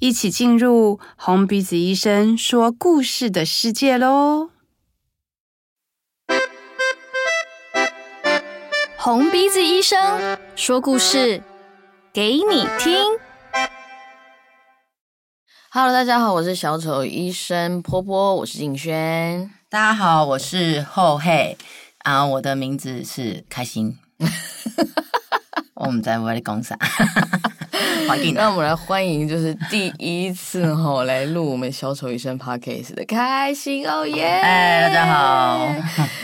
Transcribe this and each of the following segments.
一起进入红鼻子医生说故事的世界喽！红鼻子医生说故事给你听。Hello，大家好，我是小丑医生波波，我是景轩。大家好，我是后黑啊，我的名字是开心。我们在外里讲啥？让我们来欢迎，就是第一次吼来录我们小丑医生 Podcast 的开心哦耶！哎，大家好！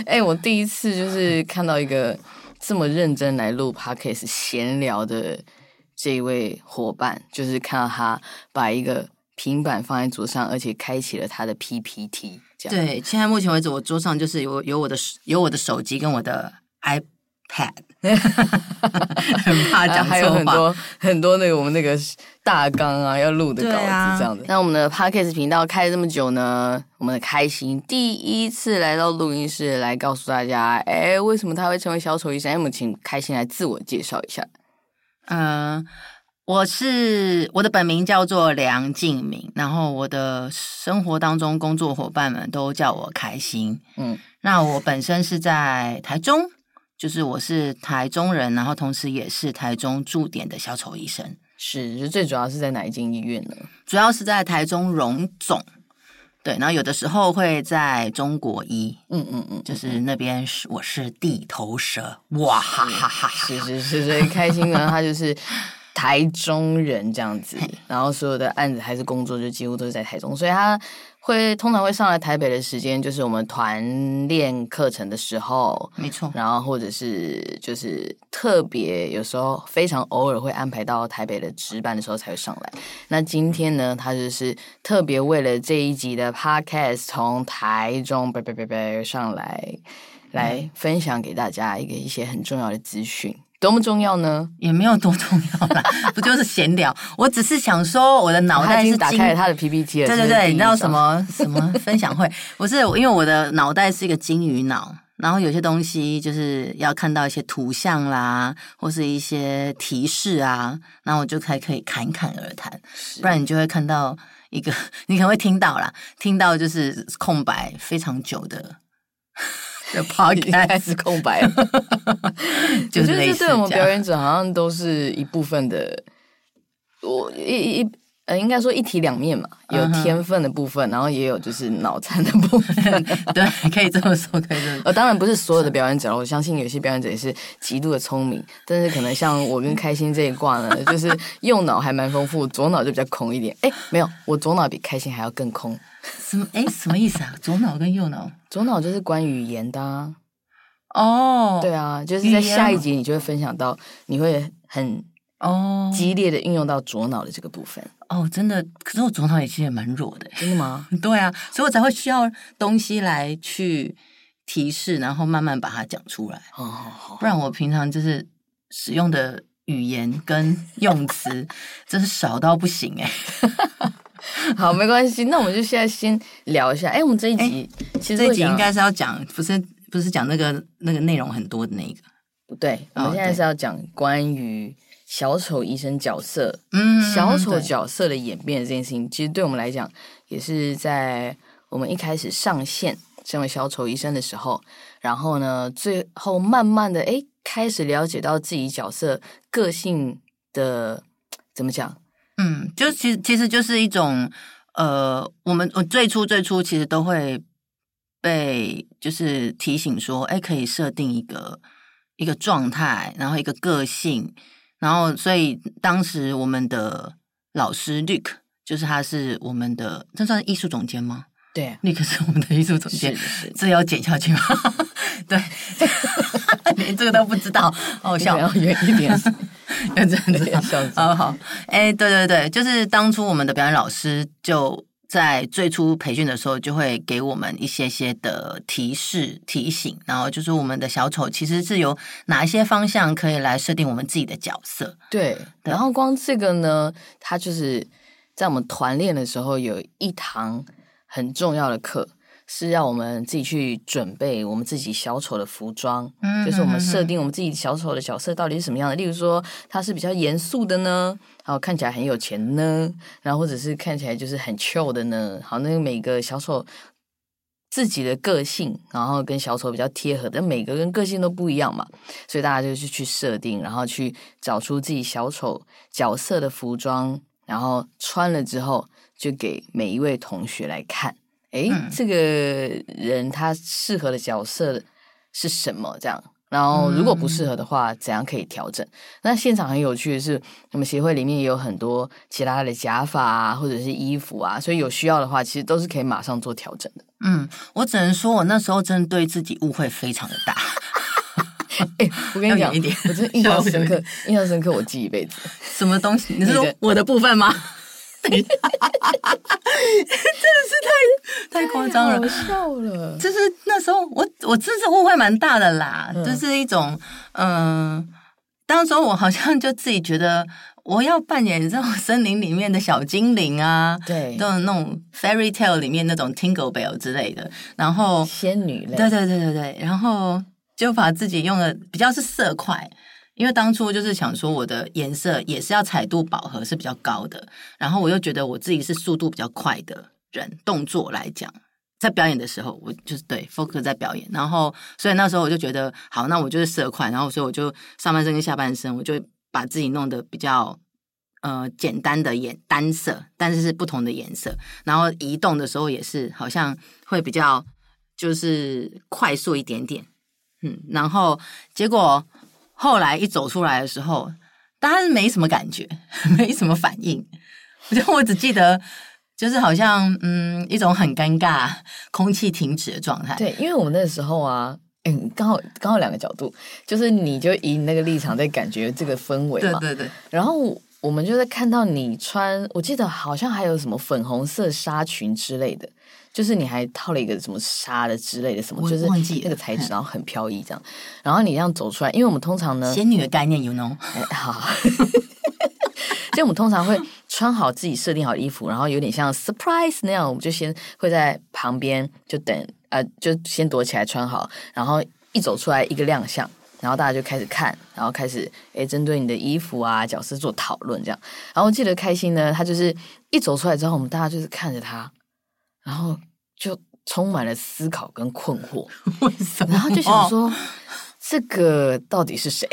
哎，我第一次就是看到一个这么认真来录 Podcast 闲聊的这一位伙伴，就是看到他把一个平板放在桌上，而且开启了他的 PPT。对，现在目前为止，我桌上就是有有我的有我的手机跟我的 iPad。很怕讲错话，还有很多很多那个我们那个大纲啊，要录的稿子这样的。那、啊、我们的 Podcast 频道开了这么久呢，我们的开心第一次来到录音室来告诉大家，哎，为什么他会成为小丑医生？我们请开心来自我介绍一下。嗯，我是我的本名叫做梁静明，然后我的生活当中工作伙伴们都叫我开心。嗯，那我本身是在台中。就是我是台中人，然后同时也是台中驻点的小丑医生。是，就最主要是在哪一间医院呢？主要是在台中荣总，对，然后有的时候会在中国医，嗯嗯嗯，就是那边是我是地头蛇，哇哈哈哈，是是是，所以开心呢，他就是台中人这样子，然后所有的案子还是工作就几乎都是在台中，所以他。会通常会上来台北的时间，就是我们团练课程的时候，没错。然后或者是就是特别有时候非常偶尔会安排到台北的值班的时候才会上来。那今天呢，他就是特别为了这一集的 podcast 从台中拜拜拜拜上来，来分享给大家一个一些很重要的资讯。多么重要呢？也没有多重要啦，不就是闲聊？我只是想说，我的脑袋是打开了他的 PPT 了。对对对，你知道什么什么分享会？不是，因为我的脑袋是一个金鱼脑，然后有些东西就是要看到一些图像啦，或是一些提示啊，然后我就才可以侃侃而谈，不然你就会看到一个，你可能会听到啦，听到就是空白非常久的。的 podcast 开始空白了，就是类似对我们表演者好像都是一部分的，我一一呃，应该说一体两面嘛，有天分的部分，然后也有就是脑残的部分，对，可以这么说，可以这么说。呃，当然不是所有的表演者，我相信有些表演者也是极度的聪明，但是可能像我跟开心这一挂呢，就是右脑还蛮丰富，左脑就比较空一点。哎，没有，我左脑比开心还要更空。什么？哎，什么意思啊？左脑跟右脑？左脑就是关语言的哦、啊，oh, 对啊，就是在下一集你就会分享到，你会很哦激烈的运用到左脑的这个部分哦，oh, 真的。可是我左脑也其实也蛮弱的，真的吗？对啊，所以我才会需要东西来去提示，然后慢慢把它讲出来。哦，oh, oh. 不然我平常就是使用的语言跟用词真是少到不行哎。好，没关系，那我们就现在先聊一下。哎，我们这一集其实这一集应该是要讲，不是不是讲那个那个内容很多的那个，不对，我们现在是要讲关于小丑医生角色，嗯，小丑角色的演变的这件事情，其实对我们来讲，也是在我们一开始上线成为小丑医生的时候，然后呢，最后慢慢的哎，开始了解到自己角色个性的怎么讲。嗯，就其实其实就是一种，呃，我们我最初最初其实都会被就是提醒说，哎，可以设定一个一个状态，然后一个个性，然后所以当时我们的老师 Luke 就是他是我们的，这算是艺术总监吗？对，Luke 是我们的艺术总监，这要剪下去吗？对，连这个都不知道，好笑，要远一点。真的，好好，哎，对对对，就是当初我们的表演老师就在最初培训的时候，就会给我们一些些的提示、提醒，然后就是我们的小丑其实是有哪一些方向可以来设定我们自己的角色。对，对，然后光这个呢，它就是在我们团练的时候有一堂很重要的课。是让我们自己去准备我们自己小丑的服装，嗯，就是我们设定我们自己小丑的角色到底是什么样的。例如说，他是比较严肃的呢，然后看起来很有钱呢，然后或者是看起来就是很 chill 的呢。好，那个每个小丑自己的个性，然后跟小丑比较贴合，但每个人个性都不一样嘛，所以大家就是去设定，然后去找出自己小丑角色的服装，然后穿了之后就给每一位同学来看。哎，这个人他适合的角色是什么？这样，然后如果不适合的话，怎样可以调整？那现场很有趣的是，我们协会里面也有很多其他的假发啊，或者是衣服啊，所以有需要的话，其实都是可以马上做调整的。嗯，我只能说，我那时候真的对自己误会非常的大。哎，我跟你讲一点，我真的印象深刻，印象深刻，我记一辈子。什么东西？你是说我的部分吗？真的是太 太夸张了，笑了。就是那时候我，我我真是误会蛮大的啦。嗯、就是一种，嗯、呃，当时我好像就自己觉得我要扮演这种森林里面的小精灵啊，对，那种那种 fairy tale 里面那种 Tingle Bell 之类的，然后仙女类，对对对对对，然后就把自己用的比较是色块。因为当初就是想说，我的颜色也是要彩度饱和是比较高的，然后我又觉得我自己是速度比较快的人，动作来讲，在表演的时候，我就是对 focus 在表演，然后所以那时候我就觉得好，那我就是色块，然后所以我就上半身跟下半身，我就把自己弄得比较呃简单的颜单色，但是是不同的颜色，然后移动的时候也是好像会比较就是快速一点点，嗯，然后结果。后来一走出来的时候，大家是没什么感觉，没什么反应。就 我只记得，就是好像嗯，一种很尴尬、空气停止的状态。对，因为我们那时候啊，嗯，刚好刚好两个角度，就是你就以你那个立场在感觉这个氛围嘛，对对对。然后我们就在看到你穿，我记得好像还有什么粉红色纱裙之类的。就是你还套了一个什么纱的之类的什么，就是那个材质，然后很飘逸这样。然后你这样走出来，因为我们通常呢，仙女的概念，you know？好，就我们通常会穿好自己设定好的衣服，然后有点像 surprise 那样，我们就先会在旁边就等，呃，就先躲起来穿好，然后一走出来一个亮相，然后大家就开始看，然后开始诶针对你的衣服啊角色做讨论这样。然后我记得开心呢，他就是一走出来之后，我们大家就是看着他。然后就充满了思考跟困惑，为什么？然后就想说，这个到底是谁？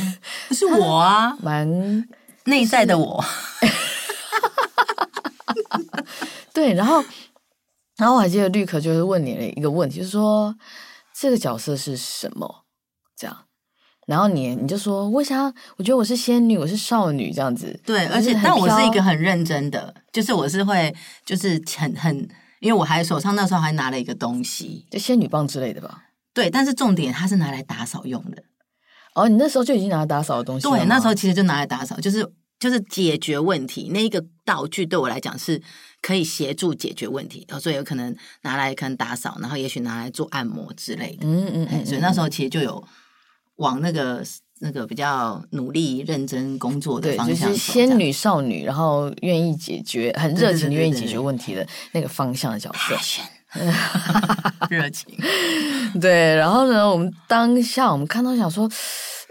是我啊，蛮内在的我。对，然后，然后我还记得绿可就是问你了一个问题，就是说这个角色是什么？这样，然后你你就说，我想，我觉得我是仙女，我是少女，这样子。对，而且但我是一个很认真的，就是我是会，就是很很。因为我还手上那时候还拿了一个东西，就仙女棒之类的吧。对，但是重点它是拿来打扫用的。哦，你那时候就已经拿来打扫的东西。对，那时候其实就拿来打扫，就是就是解决问题。那一个道具对我来讲是可以协助解决问题，所以有可能拿来可能打扫，然后也许拿来做按摩之类的。嗯嗯嗯。所以那时候其实就有往那个。那个比较努力认真工作的方向，就是仙女少女，然后愿意解决，很热情的愿意解决问题的那个方向的角色，热情。对，然后呢，我们当下我们看到想说，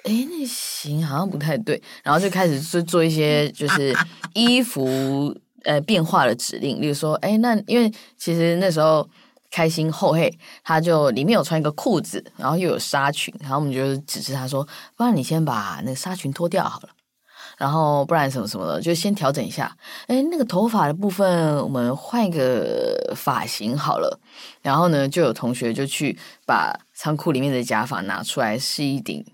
哎，那行好像不太对，然后就开始做做一些就是衣服呃变化的指令，例如说，哎，那因为其实那时候。开心后嘿，他就里面有穿一个裤子，然后又有纱裙，然后我们就指示他说：“不然你先把那个纱裙脱掉好了，然后不然什么什么的，就先调整一下。哎，那个头发的部分，我们换一个发型好了。然后呢，就有同学就去把仓库里面的假发拿出来，是一顶。”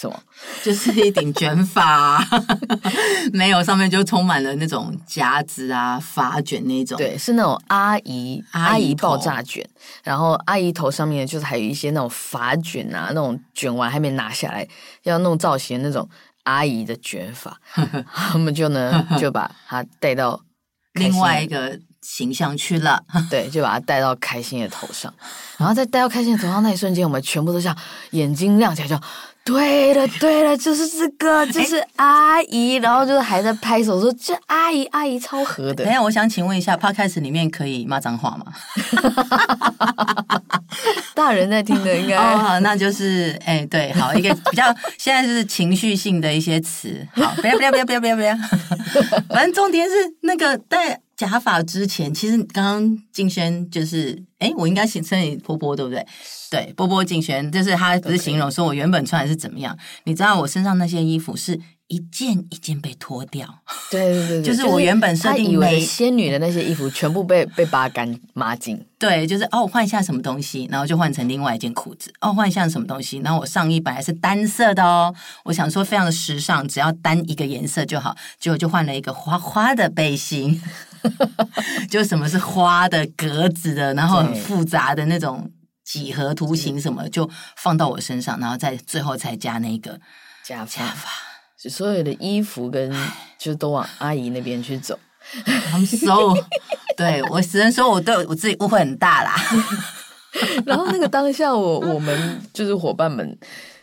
什么？就是一顶卷发，没有上面就充满了那种夹子啊、发卷那种。对，是那种阿姨阿姨爆炸卷，然后阿姨头上面就是还有一些那种发卷啊，那种卷完还没拿下来要弄造型的那种阿姨的卷发，我们就呢就把它带到另外一个形象去了。对，就把它戴到开心的头上，然后在戴到开心的头上那一瞬间，我们全部都像眼睛亮起来，就。对了对了，就是这个，就是阿姨，然后就是还在拍手说：“这阿姨阿姨超合的。”等下，我想请问一下，Podcast 里面可以骂脏话吗？大人在听的应该 哦，那就是哎，对，好一个比较现在就是情绪性的一些词，好，不要不要不要不要不要不要，反正重点是那个戴假发之前，其实刚刚静轩就是哎，我应该先称你波波对不对？对，波波静轩，就是他不是形容说我原本穿的是怎么样.你知道我身上那些衣服是一件一件被脱掉，对对对，就是我原本设定以为仙女的那些衣服全部被被扒干抹净。对，就是哦，换一下什么东西，然后就换成另外一件裤子。哦，换一下什么东西，然后我上衣本来是单色的哦，我想说非常的时尚，只要单一个颜色就好，结果就换了一个花花的背心，就什么是花的格子的，然后很复杂的那种。几何图形什么就放到我身上，然后再最后才加那个假发，就所有的衣服跟就都往阿姨那边去走。I'm so 对我只能说我对我自己误会很大啦。然后那个当下我，我我们就是伙伴们。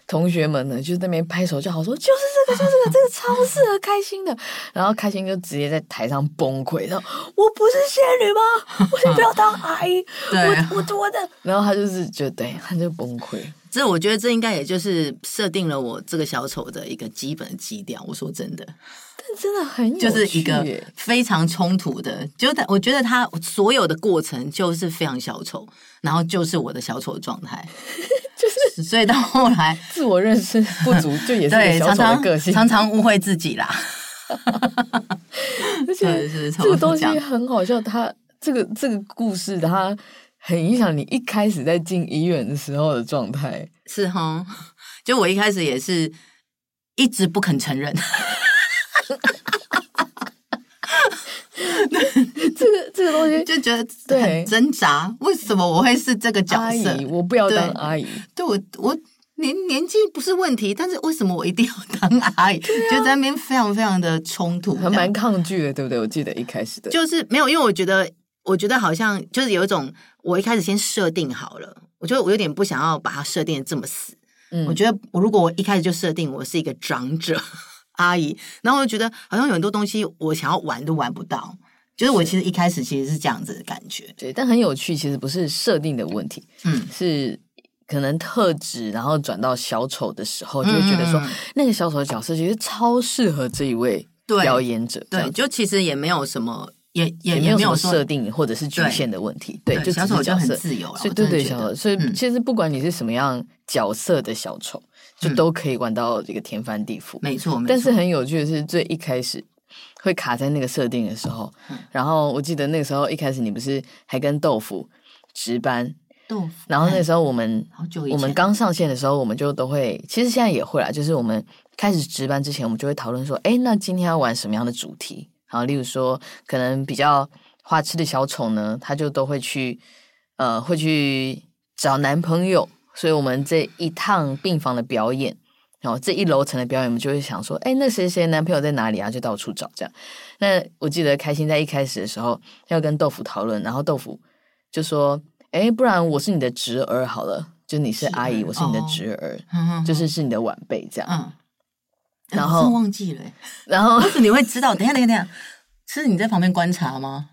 同学们呢，就在那边拍手叫好，说就是这个，就是这个，这个超适合开心的。然后开心就直接在台上崩溃，然后我不是仙女吗？我先不要当阿姨，我我我的。然后他就是觉得，对，他就崩溃。这我觉得这应该也就是设定了我这个小丑的一个基本的基调。我说真的，但真的很有趣，就是一个非常冲突的，就是我觉得他所有的过程就是非常小丑，然后就是我的小丑的状态。就是，所以到后来 自我认识 不足，就也是对小丑的个性，常常误会自己啦。而且这个东西很好笑，他这个这个故事，它很影响你一开始在进医院的时候的状态，是哈？就我一开始也是一直不肯承认。这个这个东西 就觉得很挣扎，为什么我会是这个角色？我不要当阿姨。对，我我年年纪不是问题，但是为什么我一定要当阿姨？就在那边非常非常的冲突，还蛮抗拒的，对不对？我记得一开始的，就是没有，因为我觉得，我觉得好像就是有一种，我一开始先设定好了，我觉得我有点不想要把它设定的这么死。嗯，我觉得我如果我一开始就设定我是一个长者阿姨，然后我就觉得好像有很多东西我想要玩都玩不到。就是我其实一开始其实是这样子的感觉，对，但很有趣，其实不是设定的问题，嗯，是可能特质，然后转到小丑的时候，就会觉得说、嗯、那个小丑的角色其实超适合这一位表演者，对，对，就其实也没有什么，也也也没有设定或者是局限的问题，对，对就小丑就很自由了，所以对对小丑，所以其实不管你是什么样角色的小丑，嗯、就都可以玩到这个天翻地覆，没错，没错，但是很有趣的是最一开始。会卡在那个设定的时候，嗯、然后我记得那个时候一开始你不是还跟豆腐值班，豆腐，然后那时候我们我们刚上线的时候，我们就都会，其实现在也会啦，就是我们开始值班之前，我们就会讨论说，哎，那今天要玩什么样的主题？然后例如说，可能比较花痴的小丑呢，他就都会去呃会去找男朋友，所以我们这一趟病房的表演。然后这一楼层的表演，我们就会想说，哎，那谁谁男朋友在哪里啊？就到处找这样。那我记得开心在一开始的时候要跟豆腐讨论，然后豆腐就说，哎，不然我是你的侄儿好了，就你是阿姨，我是你的侄儿，哦、就是是你的晚辈这样。嗯。然后忘记了，然后为什么你会知道？等一下，等一下，等一下，是你在旁边观察吗？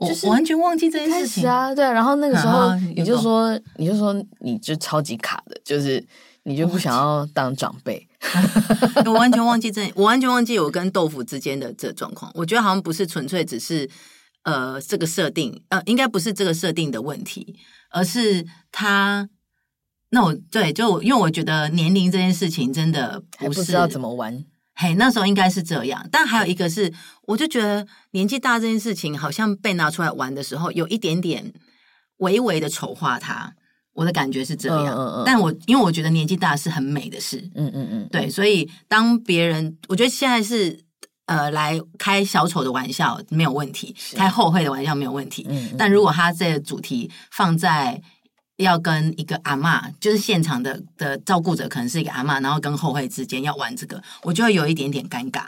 就是我完全忘记这件事情啊！对啊，然后那个时候你就说，你就说你就超级卡的，就是。你就不想要当长辈？我完全忘记这，我完全忘记我跟豆腐之间的这状况。我觉得好像不是纯粹只是呃这个设定，呃应该不是这个设定的问题，而是他那我对就因为我觉得年龄这件事情真的不，不知道怎么玩。嘿，那时候应该是这样，但还有一个是，我就觉得年纪大这件事情好像被拿出来玩的时候，有一点点微微的丑化它。我的感觉是这样，嗯嗯嗯、但我因为我觉得年纪大是很美的事，嗯嗯嗯，对，所以当别人我觉得现在是呃来开小丑的玩笑没有问题，是开后会的玩笑没有问题，嗯嗯、但如果他这个主题放在要跟一个阿嬷，就是现场的的照顾者可能是一个阿嬷，然后跟后会之间要玩这个，我就会有一点点尴尬，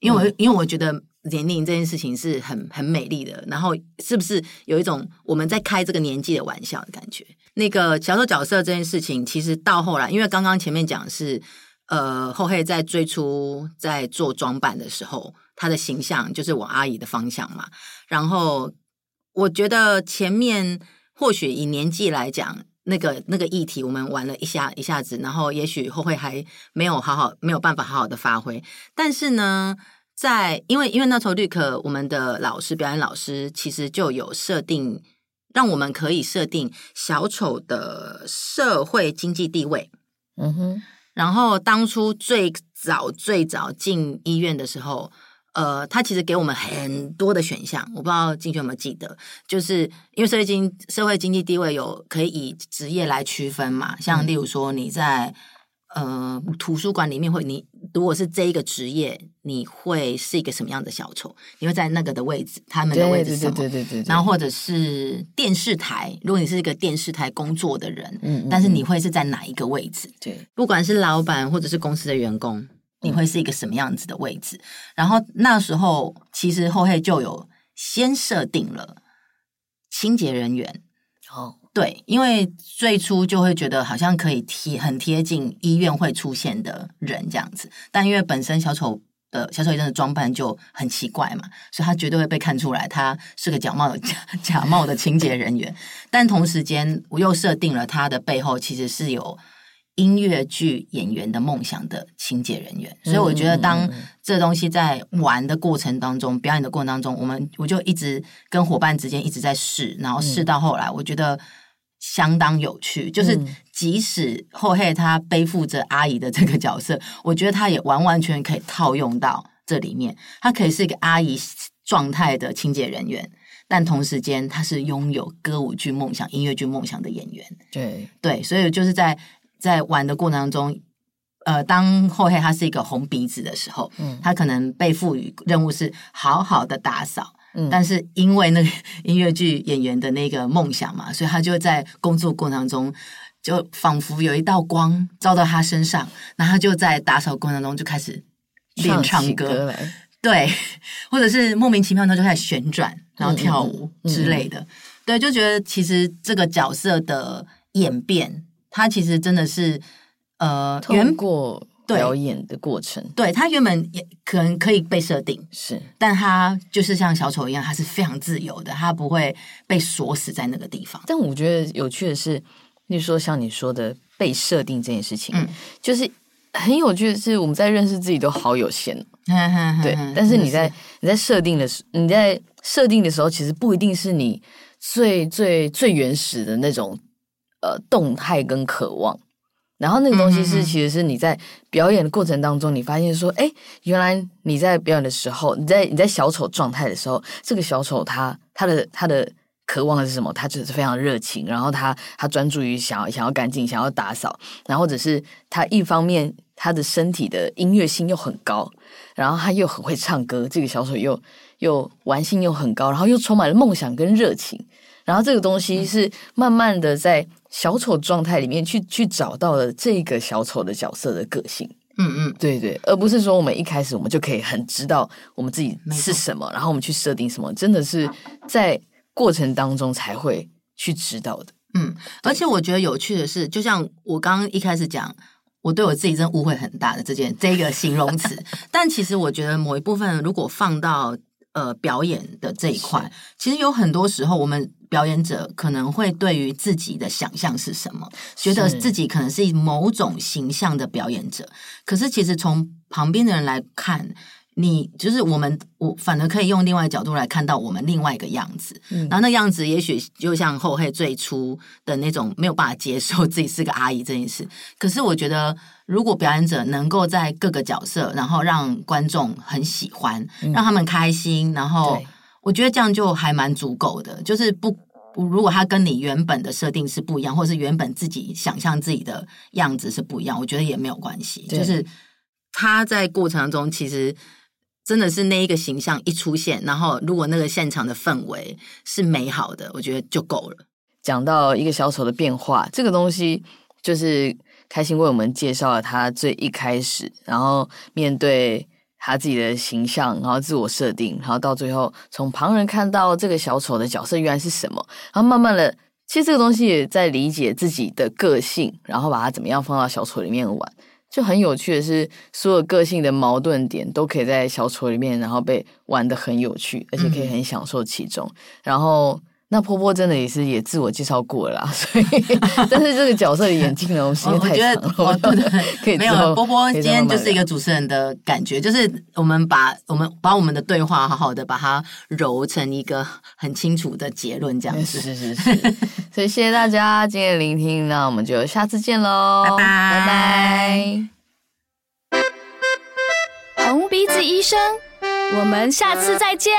因为我、嗯、因为我觉得年龄这件事情是很很美丽的，然后是不是有一种我们在开这个年纪的玩笑的感觉？那个小丑角色这件事情，其实到后来，因为刚刚前面讲是，呃，后黑在最初在做装扮的时候，他的形象就是我阿姨的方向嘛。然后我觉得前面或许以年纪来讲，那个那个议题我们玩了一下一下子，然后也许后会还没有好好没有办法好好的发挥。但是呢，在因为因为那时候绿可我们的老师表演老师其实就有设定。让我们可以设定小丑的社会经济地位，嗯哼。然后当初最早最早进医院的时候，呃，他其实给我们很多的选项，我不知道静轩有没有记得，就是因为社会经社会经济地位有可以以职业来区分嘛，像例如说你在。呃，图书馆里面会，你如果是这一个职业，你会是一个什么样的小丑？你会在那个的位置，他们的位置是什么？对对对对对。然后或者是电视台，如果你是一个电视台工作的人，嗯，嗯，嗯，但是你会是在哪一个位置？对，不管是老板或者是公司的员工，你会是一个什么样子的位置？嗯、然后那时候其实后黑就有先设定了清洁人员哦。对，因为最初就会觉得好像可以贴很贴近医院会出现的人这样子，但因为本身小丑的小丑医生的装扮就很奇怪嘛，所以他绝对会被看出来他是个假冒的 假假冒的清洁人员。但同时间，我又设定了他的背后其实是有音乐剧演员的梦想的清洁人员，所以我觉得当这东西在玩的过程当中、表演的过程当中，我们我就一直跟伙伴之间一直在试，然后试到后来，我觉得。相当有趣，就是即使后黑他背负着阿姨的这个角色，我觉得他也完完全全可以套用到这里面。他可以是一个阿姨状态的清洁人员，但同时间他是拥有歌舞剧梦想、音乐剧梦想的演员。对对，所以就是在在玩的过程当中，呃，当后黑他是一个红鼻子的时候，嗯，他可能被赋予任务是好好的打扫。但是因为那个 音乐剧演员的那个梦想嘛，所以他就在工作过程当中，就仿佛有一道光照到他身上，然后他就在打扫过程当中就开始练唱歌，对，或者是莫名其妙他就开始旋转，然后跳舞之类的，嗯嗯、对，就觉得其实这个角色的演变，他其实真的是呃，通过。表演的过程，对，他原本也可能可以被设定是，但他就是像小丑一样，他是非常自由的，他不会被锁死在那个地方。但我觉得有趣的是，你说像你说的被设定这件事情，嗯，就是很有趣的是，我们在认识自己都好有限，对。但是你在你在设定的时，你在设定的时候，其实不一定是你最最最原始的那种呃动态跟渴望。然后那个东西是，其实是你在表演的过程当中，你发现说，哎，原来你在表演的时候，你在你在小丑状态的时候，这个小丑他他的他的渴望的是什么？他就是非常热情，然后他他专注于想要想要干净，想要打扫，然后或者是他一方面他的身体的音乐性又很高，然后他又很会唱歌，这个小丑又又玩性又很高，然后又充满了梦想跟热情，然后这个东西是慢慢的在。小丑状态里面去去找到了这个小丑的角色的个性，嗯嗯，对对，而不是说我们一开始我们就可以很知道我们自己是什么，然后我们去设定什么，真的是在过程当中才会去知道的。嗯，而且我觉得有趣的是，就像我刚刚一开始讲，我对我自己真误会很大的这件这个形容词，但其实我觉得某一部分如果放到呃表演的这一块，其实有很多时候我们。表演者可能会对于自己的想象是什么，觉得自己可能是某种形象的表演者。可是其实从旁边的人来看，你就是我们，我反而可以用另外一角度来看到我们另外一个样子。嗯、然后那样子也许就像后黑最初的那种没有办法接受自己是个阿姨这件事。可是我觉得，如果表演者能够在各个角色，然后让观众很喜欢，让他们开心，然后。我觉得这样就还蛮足够的，就是不，如果他跟你原本的设定是不一样，或是原本自己想象自己的样子是不一样，我觉得也没有关系。就是他在过程中其实真的是那一个形象一出现，然后如果那个现场的氛围是美好的，我觉得就够了。讲到一个小丑的变化，这个东西就是开心为我们介绍了他最一开始，然后面对。他自己的形象，然后自我设定，然后到最后从旁人看到这个小丑的角色原来是什么，然后慢慢的，其实这个东西也在理解自己的个性，然后把它怎么样放到小丑里面玩，就很有趣的是，所有个性的矛盾点都可以在小丑里面，然后被玩的很有趣，而且可以很享受其中，嗯、然后。那波波真的也是也自我介绍过了啦，所以但是这个角色的演技呢，时间太长了。我觉得对对可以没有波波今天就是一个主持人的感觉，就是我们把我们把我们的对话好好的把它揉成一个很清楚的结论，这样子。是是是 是。所以谢谢大家今天的聆听，那我们就下次见喽，拜拜拜拜。红鼻子医生，我们下次再见。